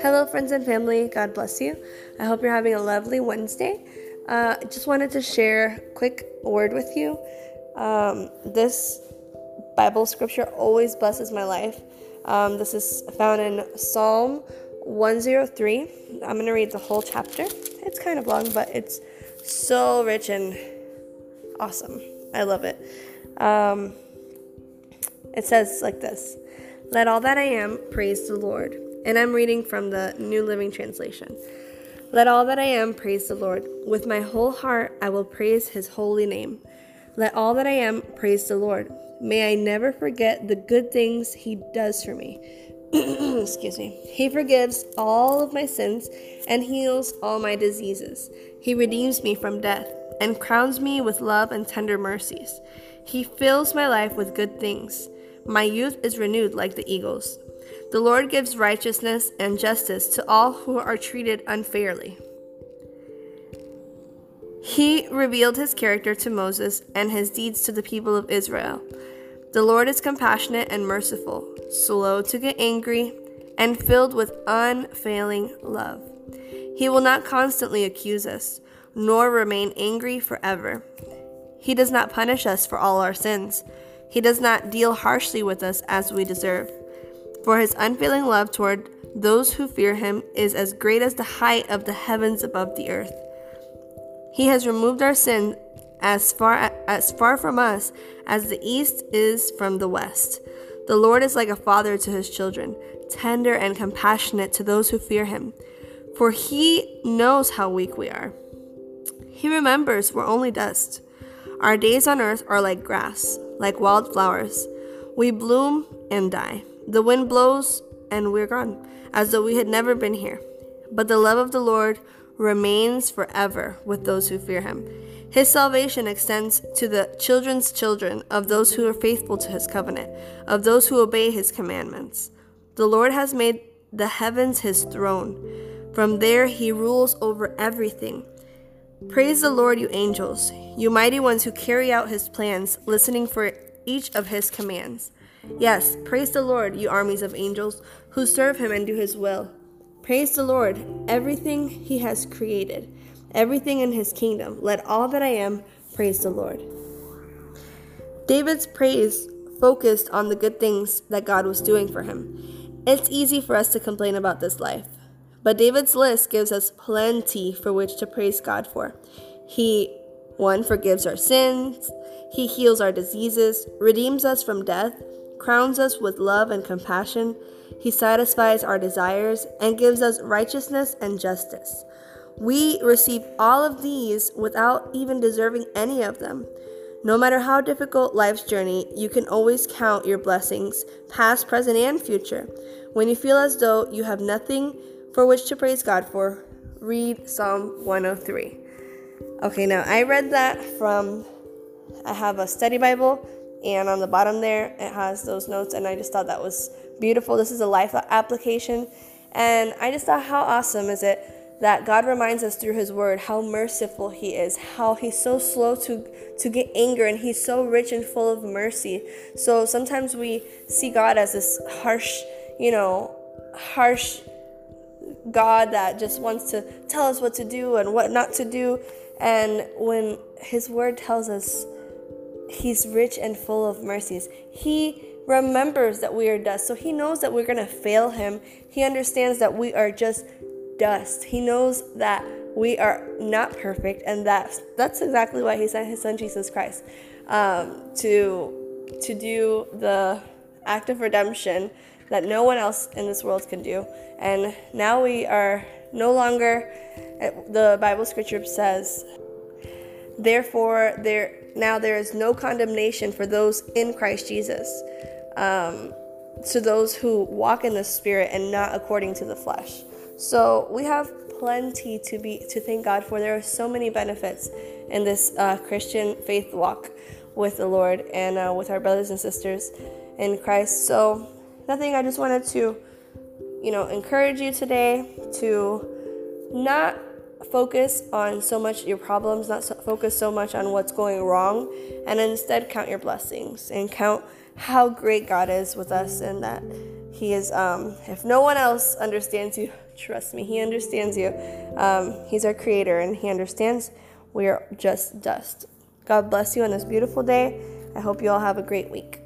Hello, friends and family. God bless you. I hope you're having a lovely Wednesday. Uh, I just wanted to share a quick word with you. Um, this Bible scripture always blesses my life. Um, this is found in Psalm 103. I'm going to read the whole chapter. It's kind of long, but it's so rich and awesome. I love it. Um, it says like this Let all that I am praise the Lord. And I'm reading from the New Living Translation. Let all that I am praise the Lord. With my whole heart I will praise his holy name. Let all that I am praise the Lord. May I never forget the good things he does for me. Excuse me. He forgives all of my sins and heals all my diseases. He redeems me from death and crowns me with love and tender mercies. He fills my life with good things. My youth is renewed like the eagles. The Lord gives righteousness and justice to all who are treated unfairly. He revealed his character to Moses and his deeds to the people of Israel. The Lord is compassionate and merciful, slow to get angry, and filled with unfailing love. He will not constantly accuse us, nor remain angry forever. He does not punish us for all our sins. He does not deal harshly with us as we deserve. For his unfailing love toward those who fear him is as great as the height of the heavens above the earth. He has removed our sin as far as far from us as the east is from the west. The Lord is like a father to his children, tender and compassionate to those who fear him, for he knows how weak we are. He remembers we're only dust. Our days on earth are like grass, like wild flowers. We bloom and die. The wind blows and we're gone, as though we had never been here. But the love of the Lord remains forever with those who fear him. His salvation extends to the children's children of those who are faithful to his covenant, of those who obey his commandments. The Lord has made the heavens his throne. From there he rules over everything. Praise the Lord, you angels, you mighty ones who carry out his plans, listening for each of his commands. Yes, praise the Lord, you armies of angels who serve him and do his will. Praise the Lord, everything he has created, everything in his kingdom. Let all that I am praise the Lord. David's praise focused on the good things that God was doing for him. It's easy for us to complain about this life, but David's list gives us plenty for which to praise God for. He, one, forgives our sins, he heals our diseases, redeems us from death, crowns us with love and compassion. He satisfies our desires and gives us righteousness and justice. We receive all of these without even deserving any of them. No matter how difficult life's journey, you can always count your blessings, past, present, and future. When you feel as though you have nothing for which to praise God for, read Psalm 103. Okay, now I read that from, I have a study Bible and on the bottom there it has those notes and i just thought that was beautiful. This is a life application and i just thought how awesome is it that god reminds us through his word how merciful he is how he's so slow to to get anger and he's so rich and full of mercy. So sometimes we see god as this harsh you know harsh god that just wants to tell us what to do and what not to do and when his word tells us He's rich and full of mercies. He remembers that we are dust. So he knows that we're going to fail him. He understands that we are just dust. He knows that we are not perfect and that that's exactly why he sent his son Jesus Christ um, to to do the act of redemption that no one else in this world can do. And now we are no longer the Bible scripture says therefore there now there is no condemnation for those in Christ Jesus, um, to those who walk in the Spirit and not according to the flesh. So we have plenty to be to thank God for. There are so many benefits in this uh, Christian faith walk with the Lord and uh, with our brothers and sisters in Christ. So nothing. I just wanted to, you know, encourage you today to not focus on so much your problems, not so, focus so much on what's going wrong, and instead count your blessings and count how great God is with us and that He is, um, if no one else understands you, trust me, He understands you. Um, he's our creator and He understands we are just dust. God bless you on this beautiful day. I hope you all have a great week.